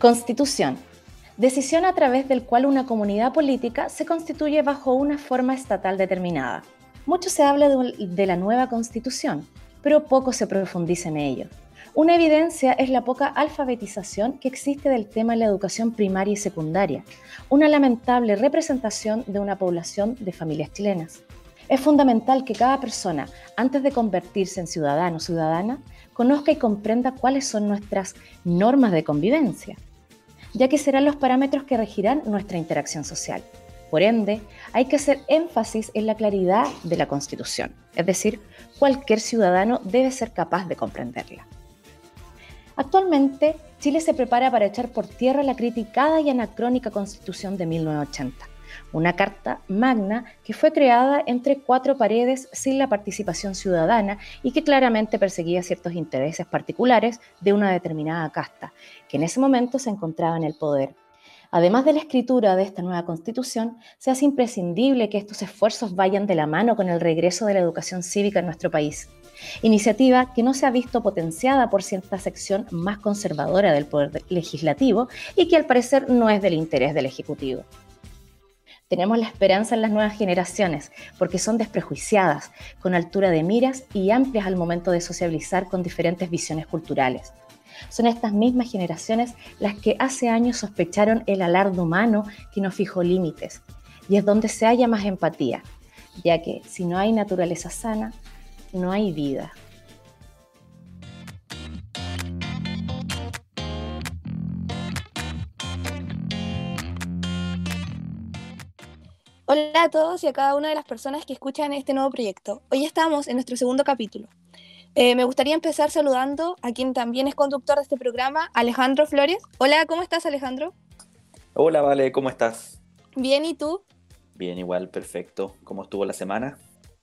Constitución. Decisión a través del cual una comunidad política se constituye bajo una forma estatal determinada. Mucho se habla de la nueva constitución, pero poco se profundiza en ello. Una evidencia es la poca alfabetización que existe del tema en la educación primaria y secundaria, una lamentable representación de una población de familias chilenas. Es fundamental que cada persona, antes de convertirse en ciudadano o ciudadana, conozca y comprenda cuáles son nuestras normas de convivencia, ya que serán los parámetros que regirán nuestra interacción social. Por ende, hay que hacer énfasis en la claridad de la Constitución, es decir, cualquier ciudadano debe ser capaz de comprenderla. Actualmente, Chile se prepara para echar por tierra la criticada y anacrónica Constitución de 1980, una carta magna que fue creada entre cuatro paredes sin la participación ciudadana y que claramente perseguía ciertos intereses particulares de una determinada casta, que en ese momento se encontraba en el poder. Además de la escritura de esta nueva constitución, se hace imprescindible que estos esfuerzos vayan de la mano con el regreso de la educación cívica en nuestro país. Iniciativa que no se ha visto potenciada por cierta sección más conservadora del Poder Legislativo y que al parecer no es del interés del Ejecutivo. Tenemos la esperanza en las nuevas generaciones porque son desprejuiciadas, con altura de miras y amplias al momento de sociabilizar con diferentes visiones culturales. Son estas mismas generaciones las que hace años sospecharon el alarde humano que no fijó límites, y es donde se halla más empatía, ya que si no hay naturaleza sana, no hay vida. Hola a todos y a cada una de las personas que escuchan este nuevo proyecto. Hoy estamos en nuestro segundo capítulo. Eh, me gustaría empezar saludando a quien también es conductor de este programa, Alejandro Flores. Hola, ¿cómo estás Alejandro? Hola, Vale, ¿cómo estás? Bien, ¿y tú? Bien, igual, perfecto. ¿Cómo estuvo la semana?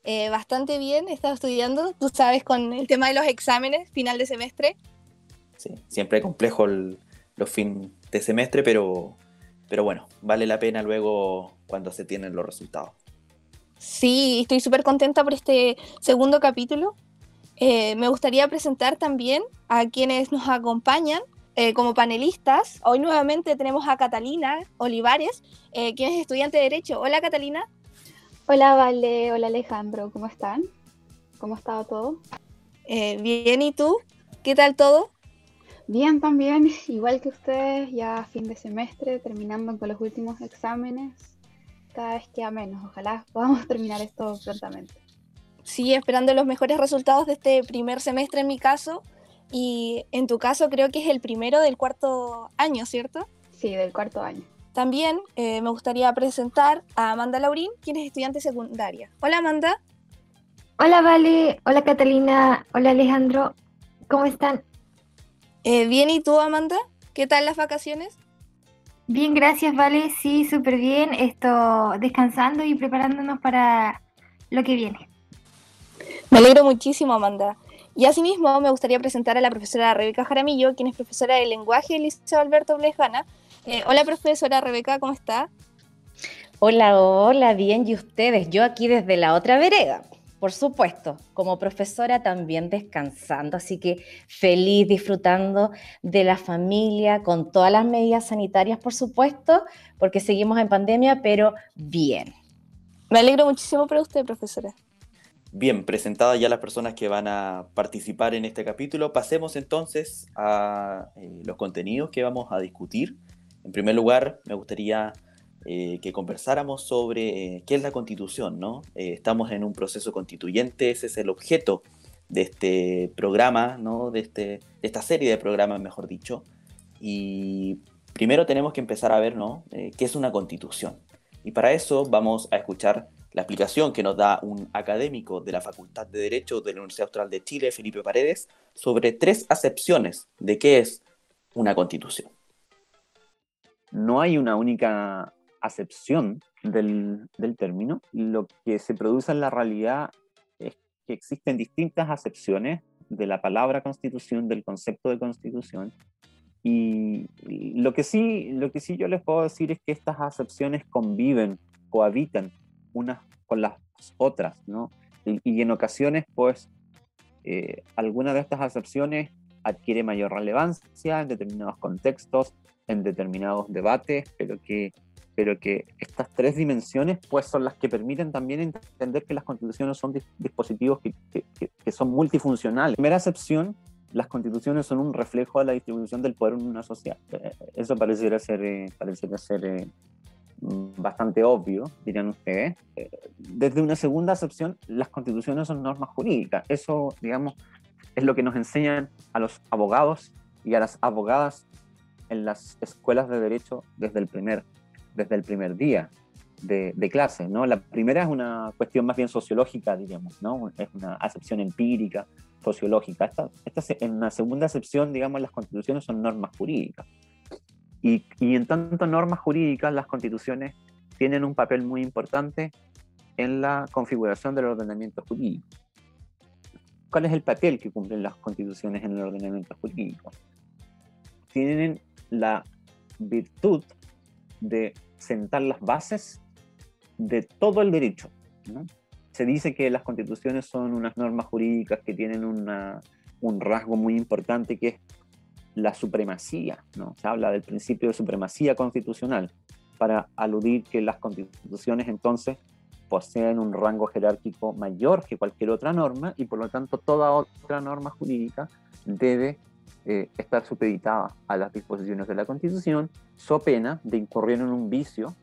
Eh, bastante bien, he estado estudiando, tú sabes, con el tema de los exámenes, final de semestre. Sí, siempre complejo los fin de semestre, pero, pero bueno, vale la pena luego cuando se tienen los resultados. Sí, estoy súper contenta por este segundo capítulo. Eh, me gustaría presentar también a quienes nos acompañan eh, como panelistas. Hoy nuevamente tenemos a Catalina Olivares, eh, quien es estudiante de Derecho. Hola Catalina. Hola Vale, hola Alejandro, ¿cómo están? ¿Cómo ha estado todo? bien, ¿y tú? ¿Qué tal todo? Bien también, igual que ustedes, ya fin de semestre, terminando con los últimos exámenes. Cada vez queda menos, ojalá podamos terminar esto prontamente sí, esperando los mejores resultados de este primer semestre en mi caso. Y en tu caso creo que es el primero del cuarto año, ¿cierto? Sí, del cuarto año. También eh, me gustaría presentar a Amanda Laurín, quien es estudiante secundaria. Hola Amanda. Hola Vale, hola Catalina, hola Alejandro, ¿cómo están? Eh, bien, ¿y tú Amanda? ¿Qué tal las vacaciones? Bien, gracias Vale, sí, súper bien. Esto descansando y preparándonos para lo que viene. Me alegro muchísimo, Amanda. Y asimismo me gustaría presentar a la profesora Rebeca Jaramillo, quien es profesora de lenguaje del Liceo Alberto Blejana. Eh, hola, profesora Rebeca, ¿cómo está? Hola, hola, bien, ¿y ustedes? Yo aquí desde la otra vereda, por supuesto, como profesora también descansando, así que feliz disfrutando de la familia, con todas las medidas sanitarias, por supuesto, porque seguimos en pandemia, pero bien. Me alegro muchísimo por usted, profesora. Bien, presentadas ya las personas que van a participar en este capítulo, pasemos entonces a eh, los contenidos que vamos a discutir. En primer lugar, me gustaría eh, que conversáramos sobre eh, qué es la constitución, ¿no? estamos en un proceso constituyente, ese es el objeto de este programa, ¿no? De, este, de esta serie de programas, mejor dicho. Y primero tenemos que empezar a ver, ¿no? ¿Qué es una constitución? Y para eso vamos a escuchar la explicación que nos da un académico de la Facultad de Derecho de la Universidad Austral de Chile, Felipe Paredes, sobre tres acepciones de qué es una constitución. No hay una única acepción del, término. Lo que se produce en la realidad es que existen distintas acepciones de la palabra constitución, del concepto de constitución. Y lo que sí, lo que sí yo les puedo decir es que estas acepciones conviven, cohabitan unas con las otras, ¿no? Y, en ocasiones, pues, eh, algunas de estas acepciones adquiere mayor relevancia en determinados contextos, en determinados debates, pero que, pero que estas tres dimensiones pues son las que permiten también entender que las constituciones son dispositivos que, que, son multifuncionales. primera acepción, las constituciones son un reflejo de la distribución del poder en una sociedad. Eh, eso pareciera ser, eh, pareciera ser eh, bastante obvio, dirían ustedes. Desde una segunda acepción, las constituciones son normas jurídicas. Eso, digamos, es lo que nos enseñan a los abogados y a las abogadas en las escuelas de derecho desde el primer, desde el primer día de, de, clase. ¿no? La primera es una cuestión más bien sociológica, diríamos, ¿no? es una acepción empírica, sociológica. Esta, esta, en la segunda acepción, digamos, las constituciones son normas jurídicas. Y, y en tanto normas jurídicas, las constituciones tienen un papel muy importante en la configuración del ordenamiento jurídico. ¿Cuál es el papel que cumplen las constituciones en el ordenamiento jurídico? Tienen la virtud de sentar las bases de todo el derecho. Se dice que las constituciones son unas normas jurídicas que tienen un rasgo muy importante que es la supremacía. ¿no? Se habla del principio de supremacía constitucional para aludir que las constituciones entonces poseen un rango jerárquico mayor que cualquier otra norma y por lo tanto toda otra norma jurídica debe eh, estar supeditada a las disposiciones de la Constitución, so pena de incurrir en un vicio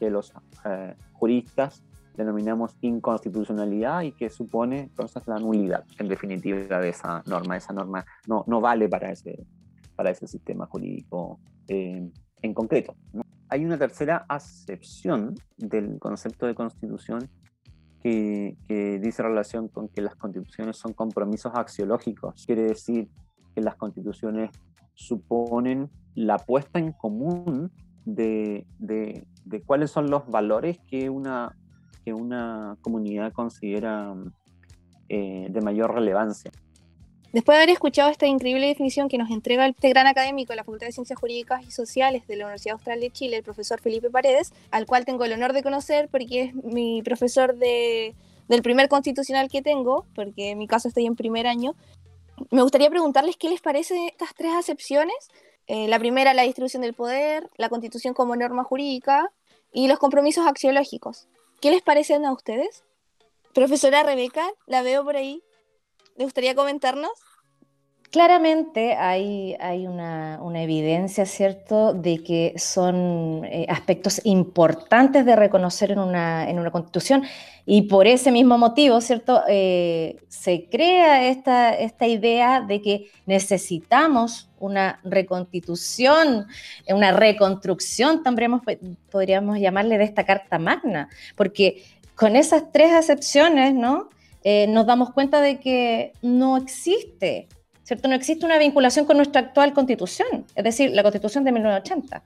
que los eh, juristas denominamos inconstitucionalidad y que supone entonces la nulidad, en definitiva, de esa norma. Esa norma no, no vale para ese, para ese sistema jurídico eh, en concreto. Hay una tercera acepción del concepto de constitución que, dice relación con que las constituciones son compromisos axiológicos. Quiere decir que las constituciones suponen la puesta en común de, de, cuáles son los valores que una, que una comunidad considera eh, de mayor relevancia. Después de haber escuchado esta increíble definición que nos entrega este gran académico de la Facultad de Ciencias Jurídicas y Sociales de la Universidad Austral de Chile, el profesor Felipe Paredes, al cual tengo el honor de conocer porque es mi profesor de, del primer constitucional que tengo, porque en mi caso estoy en primer año, me gustaría preguntarles qué les parece estas tres acepciones. Eh, la primera, la distribución del poder, la constitución como norma jurídica y los compromisos axiológicos. ¿Qué les parecen a ustedes? Profesora Rebeca, la veo por ahí. ¿Le gustaría comentarnos? Claramente hay, una, evidencia, ¿cierto?, de que son eh, aspectos importantes de reconocer en una, en una, constitución y por ese mismo motivo, ¿cierto?, eh, se crea esta, esta idea de que necesitamos una reconstitución, una reconstrucción, también podríamos llamarle de esta Carta Magna, porque con esas tres acepciones, ¿no?, eh, nos damos cuenta de que no existe, ¿cierto? No existe una vinculación con nuestra actual constitución, es decir, la constitución de 1980.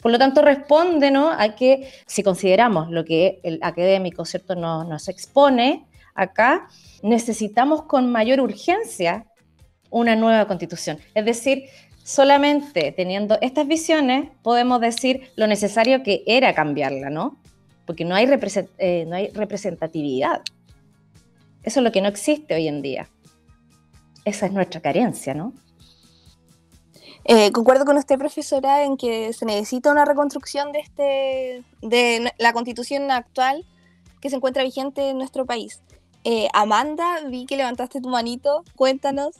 Por lo tanto, responde ¿no? a que si consideramos lo que el académico ¿cierto? Nos, nos expone acá, necesitamos con mayor urgencia una nueva constitución. Es decir, solamente teniendo estas visiones podemos decir lo necesario que era cambiarla, ¿no? Porque no hay, eh, no hay representatividad. Eso es lo que no existe hoy en día. Esa es nuestra carencia, ¿no? Eh, concuerdo con usted, profesora, en que se necesita una reconstrucción de, este, de la constitución actual que se encuentra vigente en nuestro país. Eh, Amanda, vi que levantaste tu manito, cuéntanos.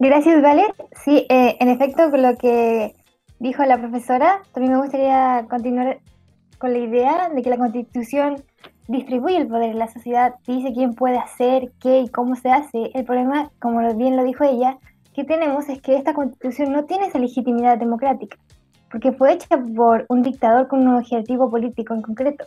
Gracias, Vale. Sí, eh, en efecto, con lo que dijo la profesora, también me gustaría continuar con la idea de que la constitución distribuye el poder en la sociedad, dice quién puede hacer, qué y cómo se hace. El problema, como bien lo dijo ella, que tenemos es que esta constitución no tiene esa legitimidad democrática, porque fue hecha por un dictador con un objetivo político en concreto,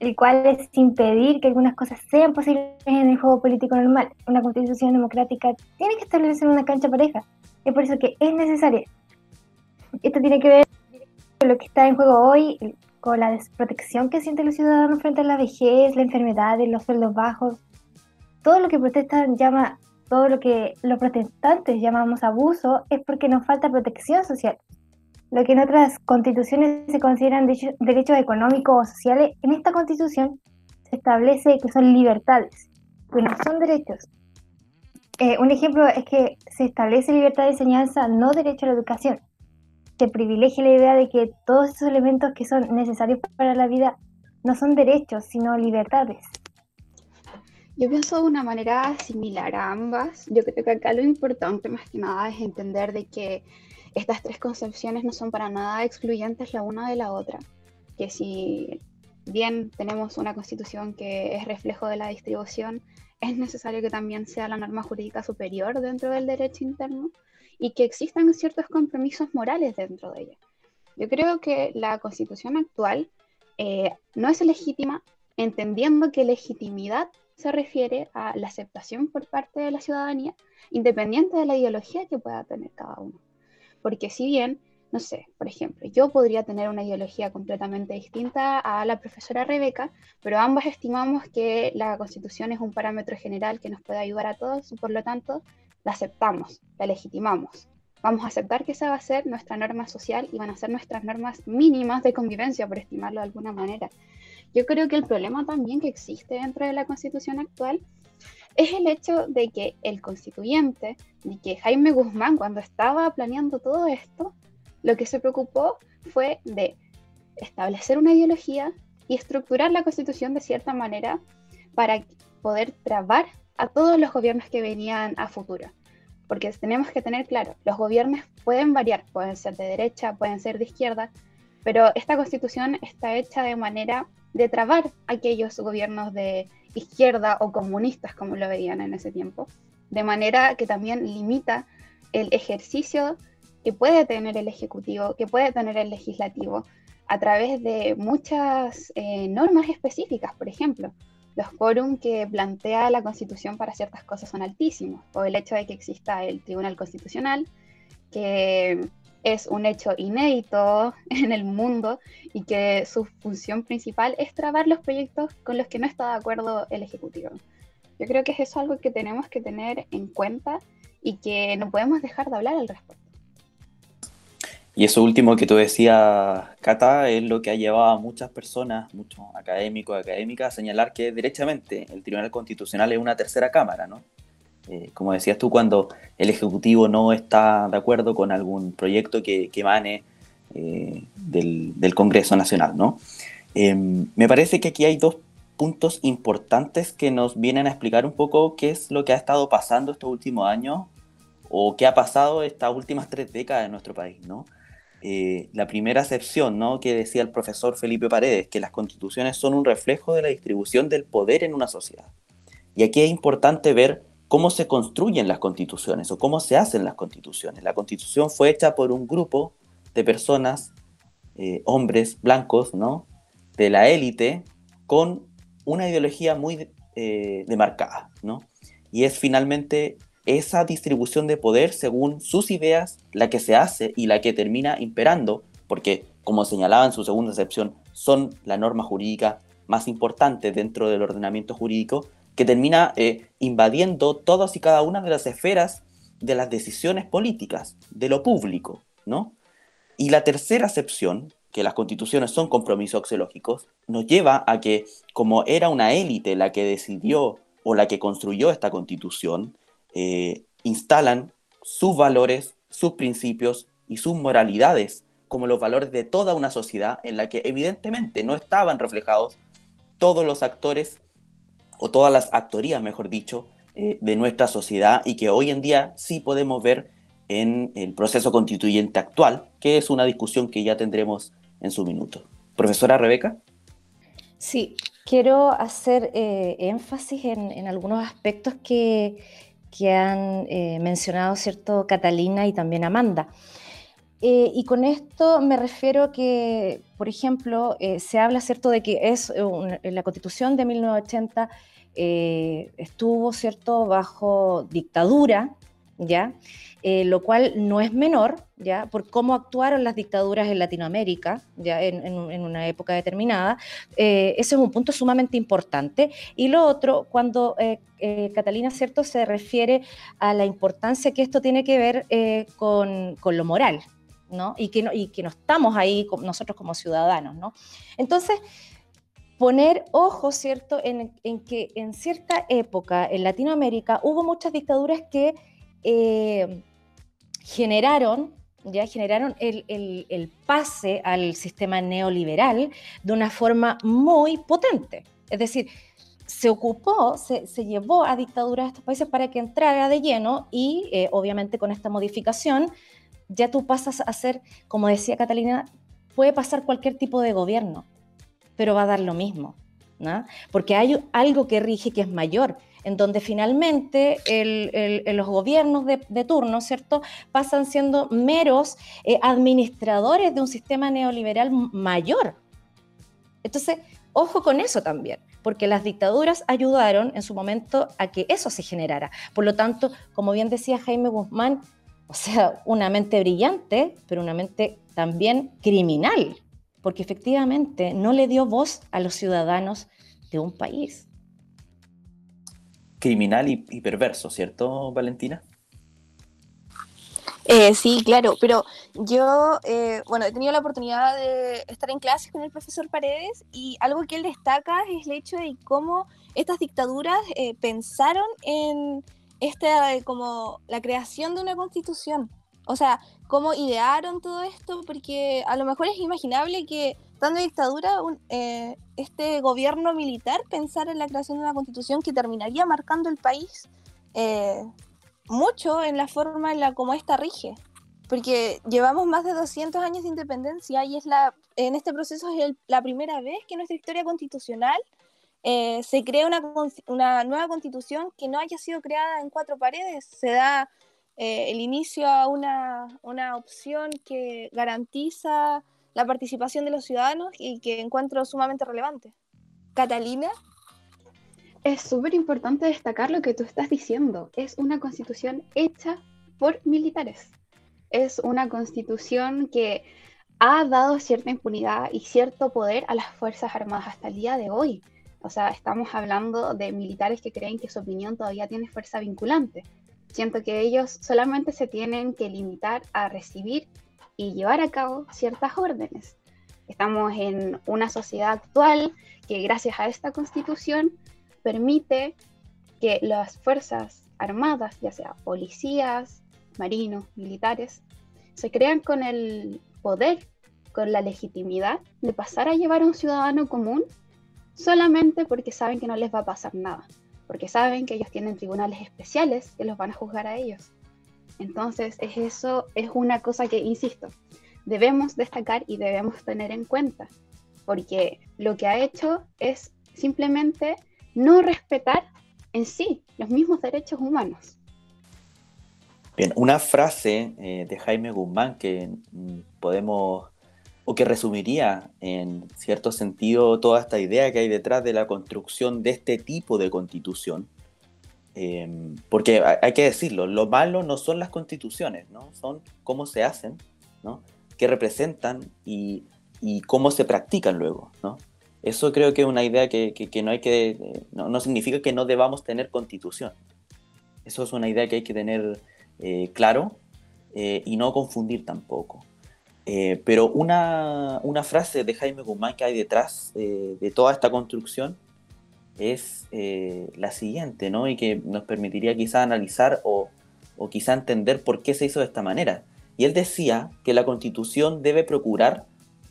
el cual es impedir que algunas cosas sean posibles en el juego político normal. Una constitución democrática tiene que establecerse en una cancha pareja, es por eso que es necesaria. Esto tiene que ver con lo que está en juego hoy, con la desprotección que sienten los ciudadanos frente a la vejez, la enfermedad, los sueldos bajos, todo lo que protestan llama, todo lo que los protestantes llamamos abuso es porque nos falta protección social. Lo que en otras constituciones se consideran derechos económicos o sociales, en esta constitución se establece que son libertades, que no son derechos. Eh, un ejemplo es que se establece libertad de enseñanza, no derecho a la educación. Se privilegia la idea de que todos esos elementos que son necesarios para la vida no son derechos, sino libertades. Yo pienso de una manera similar a ambas. Yo creo que acá lo importante más que nada es entender de que estas tres concepciones no son para nada excluyentes la una de la otra. Que si bien tenemos una constitución que es reflejo de la distribución, es necesario que también sea la norma jurídica superior dentro del derecho interno y que existan ciertos compromisos morales dentro de ella. Yo creo que la constitución actual eh, no es legítima entendiendo que legitimidad se refiere a la aceptación por parte de la ciudadanía, independiente de la ideología que pueda tener cada uno. Porque si bien no sé, por ejemplo, yo podría tener una ideología completamente distinta a la profesora Rebeca, pero ambas estimamos que la constitución es un parámetro general que nos puede ayudar a todos, por lo tanto, la aceptamos, la legitimamos. Vamos a aceptar que esa va a ser nuestra norma social y van a ser nuestras normas mínimas de convivencia, por estimarlo de alguna manera. Yo creo que el problema también que existe dentro de la constitución actual es el hecho de que el constituyente, de que Jaime Guzmán, cuando estaba planeando todo esto, lo que se preocupó fue de establecer una ideología y estructurar la constitución de cierta manera para poder trabar a todos los gobiernos que venían a futuro. Porque tenemos que tener claro, los gobiernos pueden variar, pueden ser de derecha, pueden ser de izquierda, pero esta constitución está hecha de manera de trabar aquellos gobiernos de izquierda o comunistas, como lo veían en ese tiempo, de manera que también limita el ejercicio que puede tener el Ejecutivo, que puede tener el Legislativo, a través de muchas eh, normas específicas, por ejemplo. Los quórum que plantea la Constitución para ciertas cosas son altísimos, o el hecho de que exista el Tribunal Constitucional, que es un hecho inédito en el mundo y que su función principal es trabar los proyectos con los que no está de acuerdo el Ejecutivo. Yo creo que es eso algo que tenemos que tener en cuenta y que no podemos dejar de hablar al respecto. Y eso último que tú decías, Cata, es lo que ha llevado a muchas personas, muchos académicos, académicas, a señalar que derechamente el Tribunal Constitucional es una tercera cámara, ¿no? Eh, como decías tú, cuando el Ejecutivo no está de acuerdo con algún proyecto que, que emane eh, del, Congreso Nacional, ¿no? Em, me parece que aquí hay dos puntos importantes que nos vienen a explicar un poco qué es lo que ha estado pasando estos últimos años o qué ha pasado estas últimas tres décadas en nuestro país, ¿no? Eh, la primera acepción ¿no? que decía el profesor Felipe Paredes, que las constituciones son un reflejo de la distribución del poder en una sociedad. Y aquí es importante ver cómo se construyen las constituciones o cómo se hacen las constituciones. La constitución fue hecha por un grupo de personas, eh, hombres blancos, ¿no? de la élite, con una ideología muy eh, demarcada. ¿no? Y es finalmente esa distribución de poder según sus ideas la que se hace y la que termina imperando, porque como señalaba en su segunda excepción, son la norma jurídica más importante dentro del ordenamiento jurídico, que termina eh, invadiendo todas y cada una de las esferas de las decisiones políticas, de lo público, ¿no? Y la tercera excepción, que las constituciones son compromisos axiológicos, nos lleva a que, como era una élite la que decidió o la que construyó esta constitución, eh, instalan sus valores, sus principios y sus moralidades como los valores de toda una sociedad en la que evidentemente no estaban reflejados todos los actores o todas las actorías, mejor dicho, eh, de nuestra sociedad y que hoy en día sí podemos ver en el proceso constituyente actual, que es una discusión que ya tendremos en su minuto. Profesora Rebeca. Sí, quiero hacer eh, énfasis en, algunos aspectos que, que han eh, mencionado, ¿cierto?, Catalina y también Amanda. Eh, y con esto me refiero que, por ejemplo, eh, se habla, ¿cierto?, de que es la Constitución de 1980 estuvo, ¿cierto?, bajo dictadura, ¿ya? Eh, lo cual no es menor, ¿ya? Por cómo actuaron las dictaduras en Latinoamérica, ¿ya? En, una época determinada. Eh, ese es un punto sumamente importante. Y lo otro, cuando eh, Catalina, ¿cierto?, se refiere a la importancia que esto tiene que ver con, con, lo moral, ¿no? Y que no, y que no estamos ahí nosotros como ciudadanos, ¿no? Entonces, poner ojo, ¿cierto?, en, que en cierta época en Latinoamérica hubo muchas dictaduras que eh, generaron, ya generaron el, pase al sistema neoliberal de una forma muy potente. Es decir, se ocupó, se, llevó a dictaduras de estos países para que entrara de lleno y eh, obviamente con esta modificación ya tú pasas a ser, como decía Catalina, puede pasar cualquier tipo de gobierno, pero va a dar lo mismo, ¿no? Porque hay algo que rige que es mayor, en donde finalmente los gobiernos de, turno, ¿cierto?, pasan siendo meros eh, administradores de un sistema neoliberal mayor. Entonces, ojo con eso también, porque las dictaduras ayudaron en su momento a que eso se generara. Por lo tanto, como bien decía Jaime Guzmán, o sea, una mente brillante, pero una mente también criminal, porque efectivamente no le dio voz a los ciudadanos de un país. Criminal y, perverso, ¿cierto, Valentina? Eh, sí, claro, pero yo, eh, bueno, he tenido la oportunidad de estar en clases con el profesor Paredes y algo que él destaca es el hecho de cómo estas dictaduras eh, pensaron en esta, como la creación de una constitución. O sea, cómo idearon todo esto, porque a lo mejor es imaginable que, dando dictadura, eh, este gobierno militar pensara en la creación de una constitución que terminaría marcando el país eh, mucho en la forma en la como esta rige. Porque llevamos más de 200 años de independencia y es la, en este proceso es la primera vez que nuestra historia constitucional eh, se crea una, una, nueva constitución que no haya sido creada en cuatro paredes, se da eh, el inicio a una, una, opción que garantiza la participación de los ciudadanos y que encuentro sumamente relevante. Catalina. Es súper importante destacar lo que tú estás diciendo. Es una constitución hecha por militares. Es una constitución que ha dado cierta impunidad y cierto poder a las Fuerzas Armadas hasta el día de hoy. O sea, estamos hablando de militares que creen que su opinión todavía tiene fuerza vinculante. Siento que ellos solamente se tienen que limitar a recibir y llevar a cabo ciertas órdenes. Estamos en una sociedad actual que gracias a esta constitución permite que las fuerzas armadas, ya sea policías, marinos, militares, se crean con el poder, con la legitimidad de pasar a llevar a un ciudadano común solamente porque saben que no les va a pasar nada, porque saben que ellos tienen tribunales especiales que los van a juzgar a ellos. Entonces, es eso es una cosa que, insisto, debemos destacar y debemos tener en cuenta, porque lo que ha hecho es simplemente no respetar en sí los mismos derechos humanos. Bien, una frase eh, de Jaime Guzmán que mm, podemos o que resumiría en cierto sentido toda esta idea que hay detrás de la construcción de este tipo de constitución. Em, porque hay que decirlo, lo malo no son las constituciones, ¿no? son cómo se hacen, ¿no? qué representan y, y cómo se practican luego. ¿no? Eso creo que es una idea que, que, no hay que, no, no, significa que no debamos tener constitución. Eso es una idea que hay que tener eh, claro eh, y no confundir tampoco. Eh, pero una, una, frase de Jaime Guzmán que hay detrás eh, de toda esta construcción es eh, la siguiente, ¿no? Y que nos permitiría quizá analizar o, o quizá entender por qué se hizo de esta manera. Y él decía que la constitución debe procurar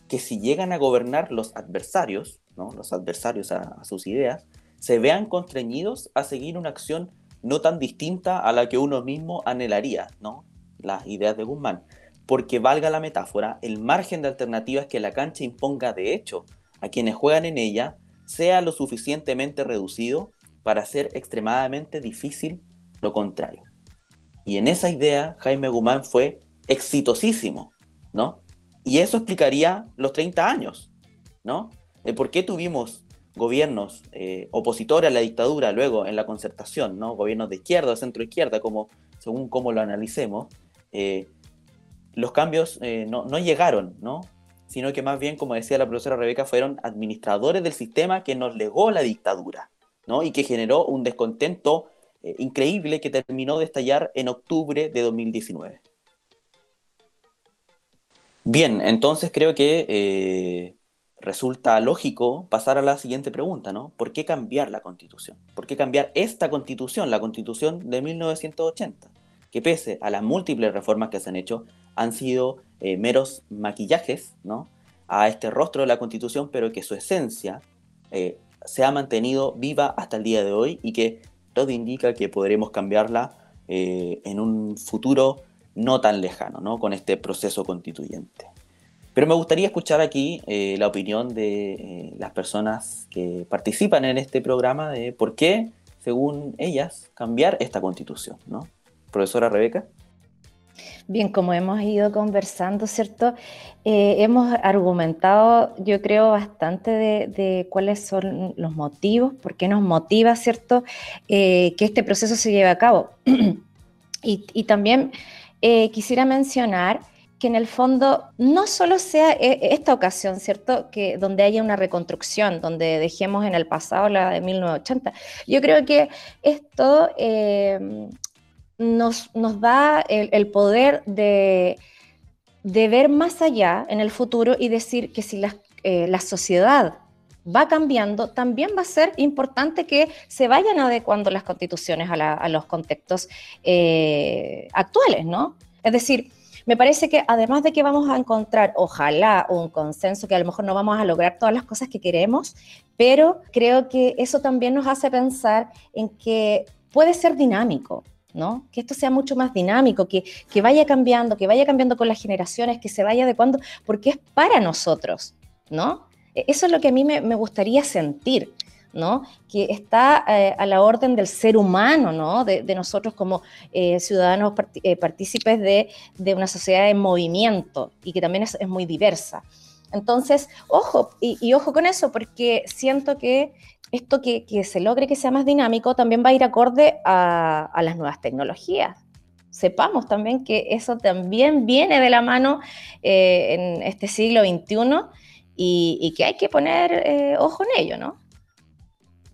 que si llegan a gobernar los adversarios, ¿no? los adversarios a, a sus ideas, se vean constreñidos a seguir una acción no tan distinta a la que uno mismo anhelaría, ¿no? Las ideas de Guzmán porque valga la metáfora, el margen de alternativas que la cancha imponga de hecho a quienes juegan en ella sea lo suficientemente reducido para hacer extremadamente difícil lo contrario. Y en esa idea Jaime Guzmán fue exitosísimo, ¿no? Y eso explicaría los 30 años, ¿no? De por qué tuvimos gobiernos eh, opositores a la dictadura luego en la concertación, ¿no? Gobiernos de izquierda centro izquierda, como, según cómo lo analicemos, eh, los cambios eh, no, llegaron, ¿no? Sino que más bien, como decía la profesora Rebeca, fueron administradores del sistema que nos legó la dictadura, ¿no? Y que generó un descontento eh, increíble que terminó de estallar en octubre de 2019. Bien, entonces creo que eh, resulta lógico pasar a la siguiente pregunta, ¿no? ¿Por qué cambiar la constitución? ¿Por qué cambiar esta constitución, la constitución de 1980? Que pese a las múltiples reformas que se han hecho, han sido eh, meros maquillajes, ¿no? A este rostro de la constitución, pero que su esencia eh, se ha mantenido viva hasta el día de hoy y que todo indica que podremos cambiarla eh, en un futuro no tan lejano, ¿no? Con este proceso constituyente. Pero me gustaría escuchar aquí la opinión de las personas que participan en este programa de por qué, según ellas, cambiar esta constitución, ¿no? Profesora Rebeca. Bien, como hemos ido conversando, ¿cierto? Eh, hemos argumentado, yo creo, bastante de, cuáles son los motivos, por qué nos motiva, ¿cierto?, que este proceso se lleve a cabo. y, también quisiera mencionar que en el fondo no solo sea eh, esta ocasión, ¿cierto? Que donde haya una reconstrucción, donde dejemos en el pasado la de 1980. Yo creo que esto eh, nos, nos, da el, poder de, de, ver más allá en el futuro y decir que si la, eh, la sociedad va cambiando, también va a ser importante que se vayan adecuando las constituciones a, a los contextos actuales, ¿no? Es decir, me parece que además de que vamos a encontrar, ojalá, un consenso, que a lo mejor no vamos a lograr todas las cosas que queremos, pero creo que eso también nos hace pensar en que puede ser dinámico, ¿no? Que esto sea mucho más dinámico, que, que vaya cambiando, que vaya cambiando con las generaciones, que se vaya adecuando, porque es para nosotros, ¿no? E-, eso es lo que a mí me, me gustaría sentir que está eh, a la orden del ser humano, de, nosotros como eh, ciudadanos eh, partícipes de, una sociedad en movimiento y que también es, muy diversa. Entonces, ojo, y, ojo con eso, porque siento que esto que, se logre que sea más dinámico también va a ir acorde a, las nuevas tecnologías. Sepamos también que eso también viene de la mano en este siglo XXI y, y, que hay que poner ojo en ello, ¿no?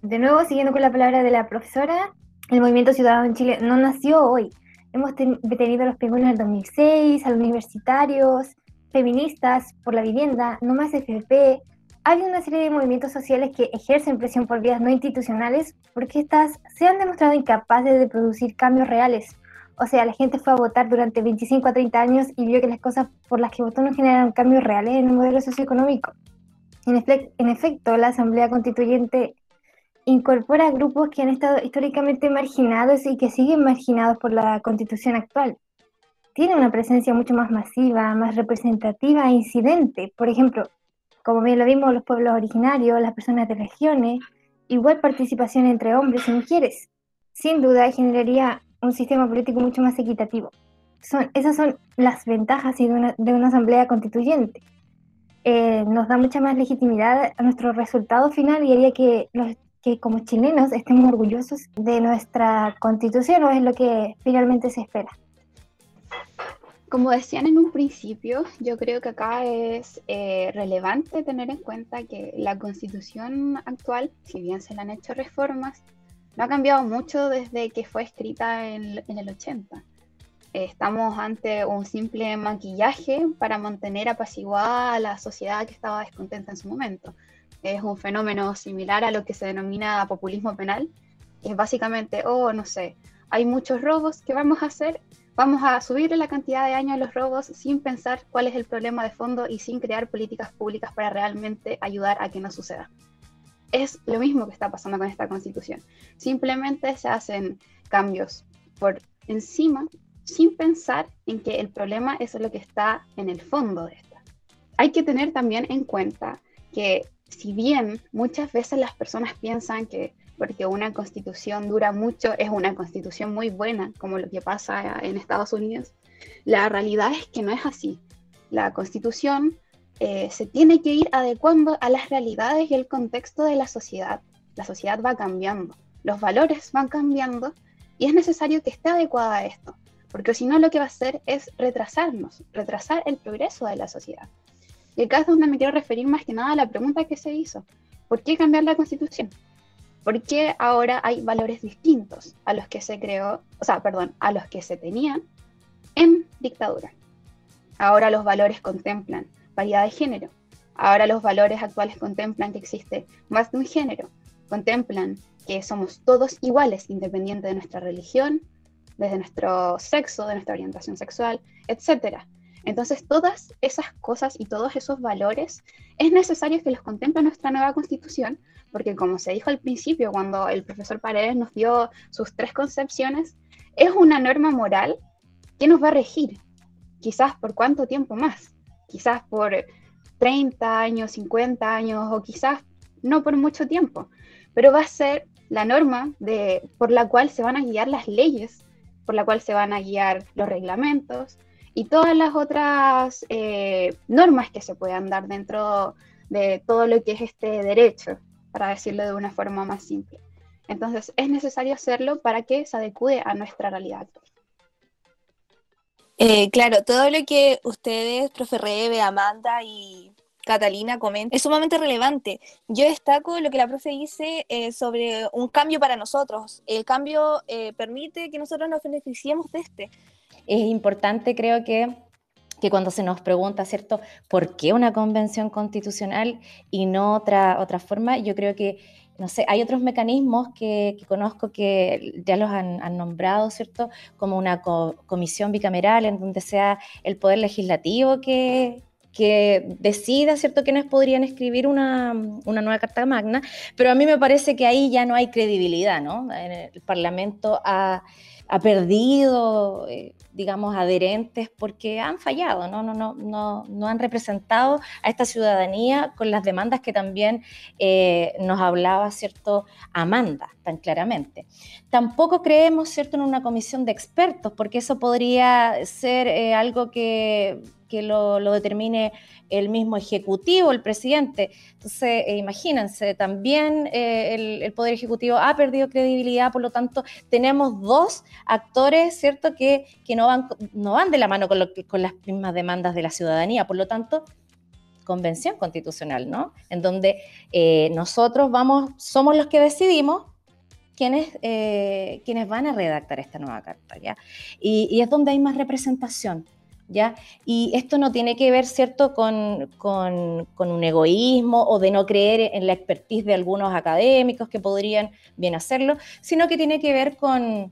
De nuevo, siguiendo con la palabra de la profesora, el movimiento ciudadano en Chile no nació hoy. Hemos tenido a los pingüinos en el 2006, a los universitarios, feministas por la vivienda, no más FFP. Hay una serie de movimientos sociales que ejercen presión por vías no institucionales porque estas se han demostrado incapaces de producir cambios reales. O sea, la gente fue a votar durante 25 a 30 años y vio que las cosas por las que votó no generaron cambios reales en el modelo socioeconómico. En, en efecto, la Asamblea Constituyente incorpora grupos que han estado históricamente marginados y que siguen marginados por la constitución actual. Tiene una presencia mucho más masiva, más representativa e incidente. Por ejemplo, como bien lo vimos, los pueblos originarios, las personas de regiones, igual participación entre hombres y mujeres. Sin duda generaría un sistema político mucho más equitativo. Son, esas son las ventajas de una, asamblea constituyente. Eh, nos da mucha más legitimidad a nuestro resultado final y haría que los que como chilenos estemos orgullosos de nuestra constitución o es lo que finalmente se espera. Como decían en un principio, yo creo que acá es eh, relevante tener en cuenta que la constitución actual, si bien se le han hecho reformas, no ha cambiado mucho desde que fue escrita en, en el 80. Estamos ante un simple maquillaje para mantener apaciguada a la sociedad que estaba descontenta en su momento es un fenómeno similar a lo que se denomina populismo penal, es básicamente, oh, no sé, hay muchos robos, ¿qué vamos a hacer? Vamos a subirle la cantidad de años a los robos sin pensar cuál es el problema de fondo y sin crear políticas públicas para realmente ayudar a que no suceda. Es lo mismo que está pasando con esta constitución. Simplemente se hacen cambios por encima sin pensar en que el problema es lo que está en el fondo de esta. Hay que tener también en cuenta que si bien muchas veces las personas piensan que porque una constitución dura mucho es una constitución muy buena, como lo que pasa en Estados Unidos, la realidad es que no es así. La constitución eh, se tiene que ir adecuando a las realidades y el contexto de la sociedad. La sociedad va cambiando, los valores van cambiando y es necesario que esté adecuada a esto, porque si no lo que va a hacer es retrasarnos, retrasar el progreso de la sociedad. Y acá es donde me quiero referir más que nada a la pregunta que se hizo. ¿Por qué cambiar la constitución? ¿Por qué ahora hay valores distintos a los que se creó, o sea, perdón, a los que se tenían en dictadura? Ahora los valores contemplan paridad de género. Ahora los valores actuales contemplan que existe más de un género, contemplan que somos todos iguales, independiente de nuestra religión, desde nuestro sexo, de nuestra orientación sexual, etc. Entonces, todas esas cosas y todos esos valores es necesario que los contemple nuestra nueva constitución, porque como se dijo al principio, cuando el profesor Paredes nos dio sus tres concepciones, es una norma moral que nos va a regir, quizás por cuánto tiempo más, quizás por 30 años, 50 años o quizás no por mucho tiempo, pero va a ser la norma de, por la cual se van a guiar las leyes, por la cual se van a guiar los reglamentos y todas las otras eh, normas que se puedan dar dentro de todo lo que es este derecho, para decirlo de una forma más simple. Entonces es necesario hacerlo para que se adecue a nuestra realidad actual. Eh, claro, todo lo que ustedes, profe Rebe, Amanda y Catalina comenta, es sumamente relevante. Yo destaco lo que la profe dice eh, sobre un cambio para nosotros. El cambio eh, permite que nosotros nos beneficiemos de este. Es importante, creo que, que cuando se nos pregunta, ¿cierto?, ¿por qué una convención constitucional y no otra, otra forma? Yo creo que no sé, hay otros mecanismos que, conozco que ya los han, nombrado, ¿cierto? Como una comisión bicameral en donde sea el poder legislativo que, que decida, ¿cierto?, quiénes podrían escribir una, nueva Carta Magna, pero a mí me parece que ahí ya no hay credibilidad, ¿no? el Parlamento ha, perdido, eh, digamos, adherentes porque han fallado, ¿no? No, no, no, no han representado a esta ciudadanía con las demandas que también eh, nos hablaba, ¿cierto?, Amanda, tan claramente. Tampoco creemos, ¿cierto?, en una comisión de expertos, porque eso podría ser eh, algo que que lo, determine el mismo ejecutivo, el presidente. Entonces, eh, imagínense, también eh, el, Poder Ejecutivo ha perdido credibilidad, por lo tanto, tenemos dos actores, ¿cierto?, que, que no, van, no van de la mano con, lo con las mismas demandas de la ciudadanía. Por lo tanto, convención constitucional, ¿no? En donde eh, nosotros vamos, somos los que decidimos quiénes, quienes van a redactar esta nueva carta, ¿ya? Y es donde hay más representación. Y esto no tiene que ver, ¿cierto?, con, un egoísmo o de no creer en la expertise de algunos académicos que podrían bien hacerlo, sino que tiene que ver con,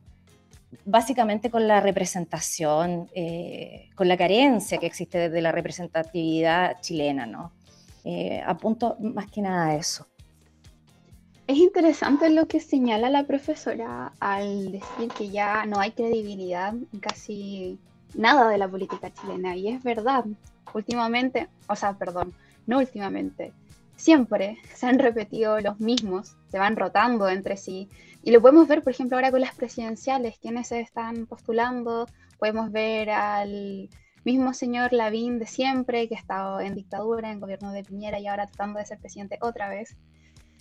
básicamente con la representación, eh, con la carencia que existe desde la representatividad chilena, ¿no? Eh, apunto más que nada a eso. Es interesante lo que señala la profesora al decir que ya no hay credibilidad casi nada de la política chilena. Y es verdad, últimamente, o sea, perdón, no últimamente, siempre se han repetido los mismos, se van rotando entre sí. Y lo podemos ver, por ejemplo, ahora con las presidenciales, quienes se están postulando. Podemos ver al mismo señor Lavín de siempre, que ha estado en dictadura, en gobierno de Piñera y ahora tratando de ser presidente otra vez.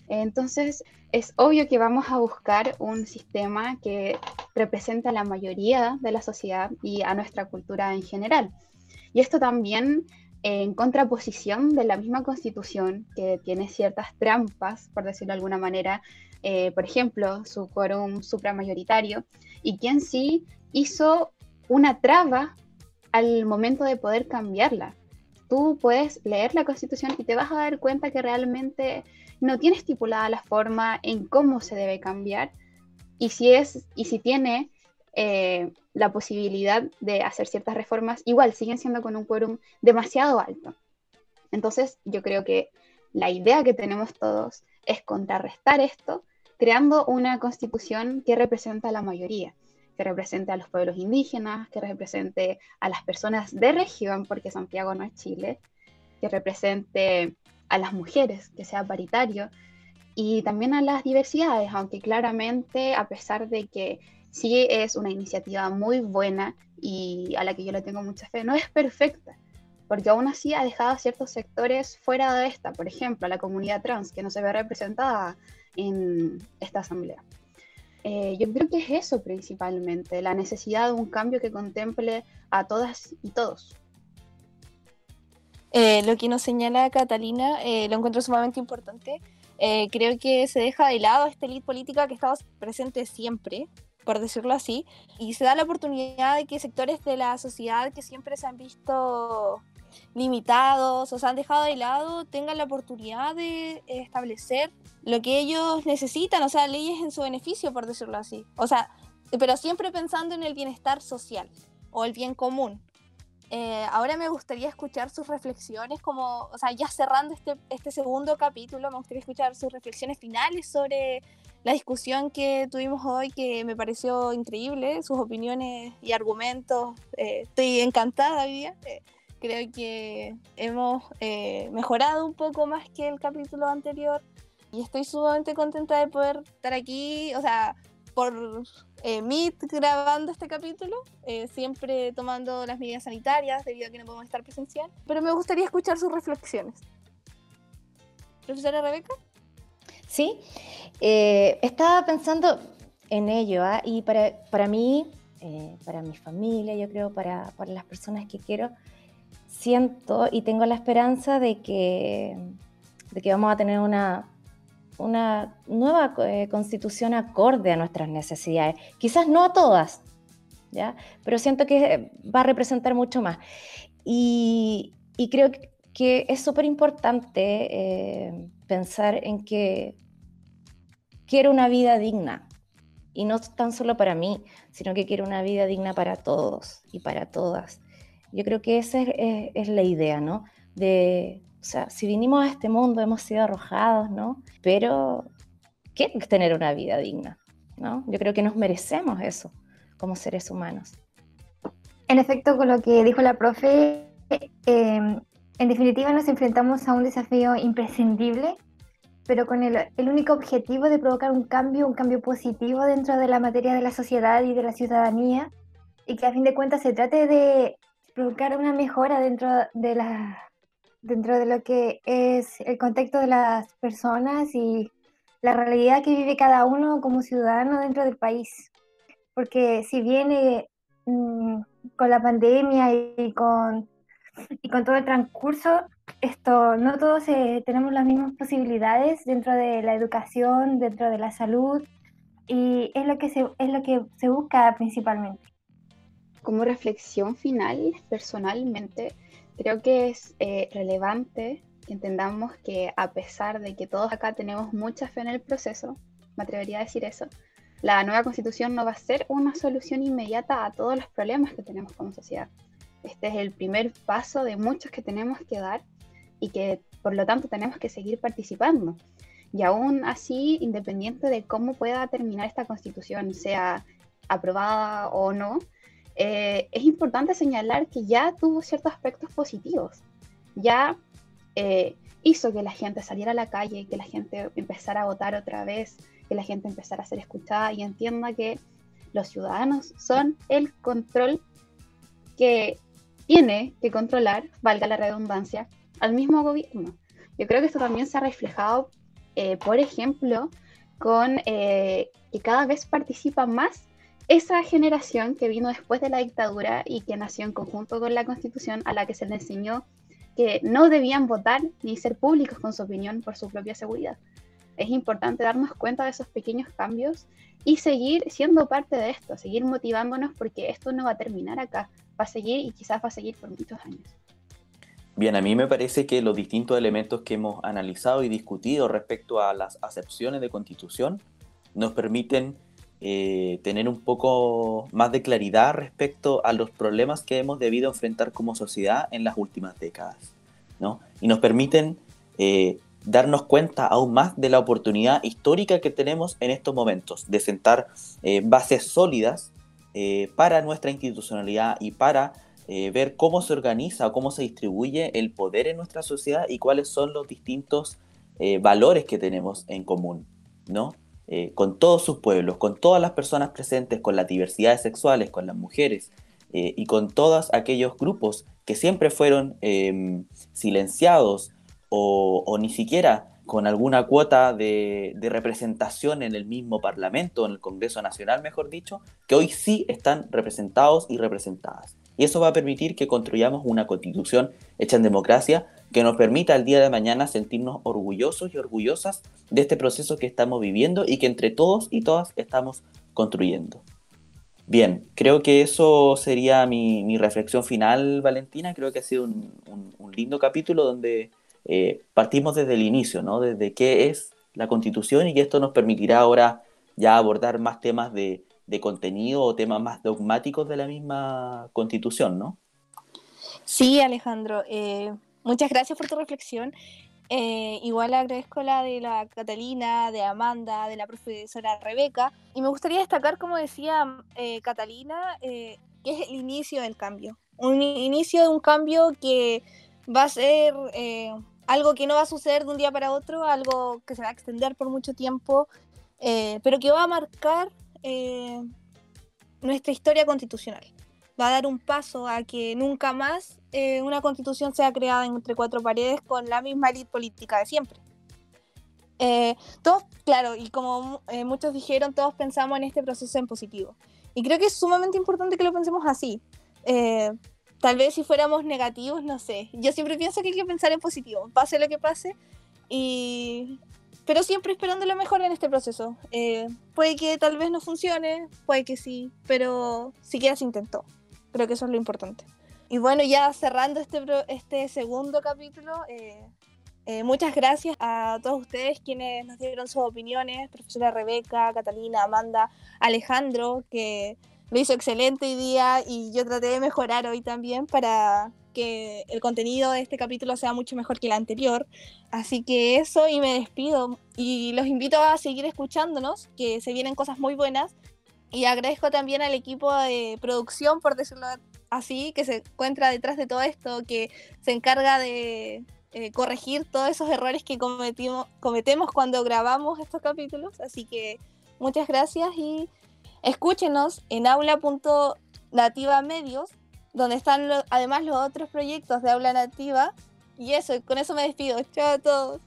Entonces, es obvio que vamos a buscar un sistema que represente a la mayoría de la sociedad y a nuestra cultura en general. Y esto también en contraposición de la misma constitución que tiene ciertas trampas, por decirlo de alguna manera, eh, por ejemplo, su quórum supramayoritario, y quien sí hizo una traba al momento de poder cambiarla. Tú puedes leer la constitución y te vas a dar cuenta que realmente no tiene estipulada la forma en cómo se debe cambiar y si es y si tiene eh, la posibilidad de hacer ciertas reformas, igual siguen siendo con un quórum demasiado alto. Entonces, yo creo que la idea que tenemos todos es contrarrestar esto creando una constitución que representa a la mayoría, que represente a los pueblos indígenas, que represente a las personas de región, porque Santiago no es Chile, que represente a las mujeres, que sea paritario, y también a las diversidades, aunque claramente, a pesar de que sí es una iniciativa muy buena y a la que yo le tengo mucha fe, no es perfecta, porque aún así ha dejado a ciertos sectores fuera de esta, por ejemplo, a la comunidad trans, que no se ve representada en esta asamblea. Eh, yo creo que es eso principalmente, la necesidad de un cambio que contemple a todas y todos. Eh, lo que nos señala Catalina eh, lo encuentro sumamente importante. Eh, creo que se deja de lado esta elite política que ha estado presente siempre, por decirlo así, y se da la oportunidad de que sectores de la sociedad que siempre se han visto limitados o se han dejado de lado tengan la oportunidad de establecer lo que ellos necesitan, o sea, leyes en su beneficio, por decirlo así. O sea, pero siempre pensando en el bienestar social o el bien común. Eh, ahora me gustaría escuchar sus reflexiones, como, o sea, ya cerrando este, este segundo capítulo, me gustaría escuchar sus reflexiones finales sobre la discusión que tuvimos hoy, que me pareció increíble, sus opiniones y argumentos. Eh, estoy encantada hoy día. Eh, creo que hemos mejorado un poco más que el capítulo anterior y estoy sumamente contenta de poder estar aquí, o sea, por eh, Meet grabando este capítulo, eh, siempre tomando las medidas sanitarias debido a que no podemos estar presencial, pero me gustaría escuchar sus reflexiones. Profesora Rebeca. Sí, eh, estaba pensando en ello ¿ah? y para, para mí, eh, para mi familia, yo creo, para, para las personas que quiero, siento y tengo la esperanza de que, de que vamos a tener una una nueva eh, constitución acorde a nuestras necesidades. Quizás no a todas, ¿ya? pero siento que va a representar mucho más. Y, creo que es súper importante eh, pensar en que quiero una vida digna. Y no tan solo para mí, sino que quiero una vida digna para todos y para todas. Yo creo que esa es, es la idea, ¿no? De, sea, si vinimos a este mundo hemos sido arrojados, ¿no? Pero ¿qué es tener una vida digna? ¿no? Yo creo que nos merecemos eso como seres humanos. En efecto, con lo que dijo la profe, em, en definitiva nos enfrentamos a un desafío imprescindible, pero con el, el, único objetivo de provocar un cambio, un cambio positivo dentro de la materia de la sociedad y de la ciudadanía, y que a fin de cuentas se trate de provocar una mejora dentro de la dentro de lo que es el contexto de las personas y la realidad que vive cada uno como ciudadano dentro del país. Porque si viene mm, con la pandemia y con, y con todo el transcurso, esto, no todos eh, tenemos las mismas posibilidades dentro de la educación, dentro de la salud, y es lo que se, es lo que se busca principalmente. Como reflexión final, personalmente, Creo que es eh, relevante que entendamos que a pesar de que todos acá tenemos mucha fe en el proceso, me atrevería a decir eso, la nueva constitución no va a ser una solución inmediata a todos los problemas que tenemos como sociedad. Este es el primer paso de muchos que tenemos que dar y que por lo tanto tenemos que seguir participando. Y aún así, independiente de cómo pueda terminar esta constitución, sea aprobada o no, eh, es importante señalar que ya tuvo ciertos aspectos positivos. Ya eh, hizo que la gente saliera a la calle, que la gente empezara a votar otra vez, que la gente empezara a ser escuchada y entienda que los ciudadanos son el control que tiene que controlar, valga la redundancia, al mismo gobierno. Yo creo que esto también se ha reflejado, eh, por ejemplo, con que cada vez participa más esa generación que vino después de la dictadura y que nació en conjunto con la constitución a la que se le enseñó que no debían votar ni ser públicos con su opinión por su propia seguridad. Es importante darnos cuenta de esos pequeños cambios y seguir siendo parte de esto, seguir motivándonos porque esto no va a terminar acá, va a seguir y quizás va a seguir por muchos años. Bien, a mí me parece que los distintos elementos que hemos analizado y discutido respecto a las acepciones de constitución nos permiten eh, tener un poco más de claridad respecto a los problemas que hemos debido enfrentar como sociedad en las últimas décadas, ¿no? Y nos permiten eh, darnos cuenta aún más de la oportunidad histórica que tenemos en estos momentos de sentar eh, bases sólidas para nuestra institucionalidad y para ver cómo se organiza o cómo se distribuye el poder en nuestra sociedad y cuáles son los distintos valores que tenemos en común, ¿no? Eh, con todos sus pueblos, con todas las personas presentes, con las diversidades sexuales, con las mujeres eh, y con todos aquellos grupos que siempre fueron em, silenciados o, ni siquiera con alguna cuota de, de, representación en el mismo Parlamento, en el Congreso Nacional, mejor dicho, que hoy sí están representados y representadas. Y eso va a permitir que construyamos una constitución hecha en democracia que nos permita el día de mañana sentirnos orgullosos y orgullosas de este proceso que estamos viviendo y que entre todos y todas estamos construyendo. Bien, creo que eso sería mi, reflexión final, Valentina. Creo que ha sido un, lindo capítulo donde eh, partimos desde el inicio, ¿no? Desde qué es la constitución y que esto nos permitirá ahora ya abordar más temas de, contenido o temas más dogmáticos de la misma constitución, ¿no? Sí, Alejandro. Eh, muchas gracias por tu reflexión. Eh, igual agradezco la de la Catalina, de Amanda, de la profesora Rebeca. Y me gustaría destacar, como decía eh, Catalina, eh, que es el inicio del cambio. Un inicio de un cambio que va a ser algo que no va a suceder de un día para otro, algo que se va a extender por mucho tiempo, pero que va a marcar nuestra historia constitucional va a dar un paso a que nunca más eh, una constitución sea creada entre cuatro paredes con la misma élite política de siempre. Eh, todos, claro, y como eh, muchos dijeron, todos pensamos en este proceso en positivo. Y creo que es sumamente importante que lo pensemos así. tal vez si fuéramos negativos, no sé. Yo siempre pienso que hay que pensar en positivo, pase lo que pase. Y... Pero siempre esperando lo mejor en este proceso. puede que tal vez no funcione, puede que sí, pero siquiera se intentó. Creo que eso es lo importante. Y bueno, ya cerrando este, este segundo capítulo, eh, eh, muchas gracias a todos ustedes quienes nos dieron sus opiniones, profesora Rebeca, Catalina, Amanda, Alejandro, que lo hizo excelente hoy día y yo traté de mejorar hoy también para que el contenido de este capítulo sea mucho mejor que el anterior. Así que eso y me despido y los invito a seguir escuchándonos, que se vienen cosas muy buenas y agradezco también al equipo de producción, por decirlo así, que se encuentra detrás de todo esto, que se encarga de eh, corregir todos esos errores que cometimos, cometemos cuando grabamos estos capítulos. Así que muchas gracias y escúchenos en aula.nativa medios, donde están además los otros proyectos de aula nativa. Y eso, con eso me despido. Chao a todos.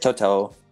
Chao, chao.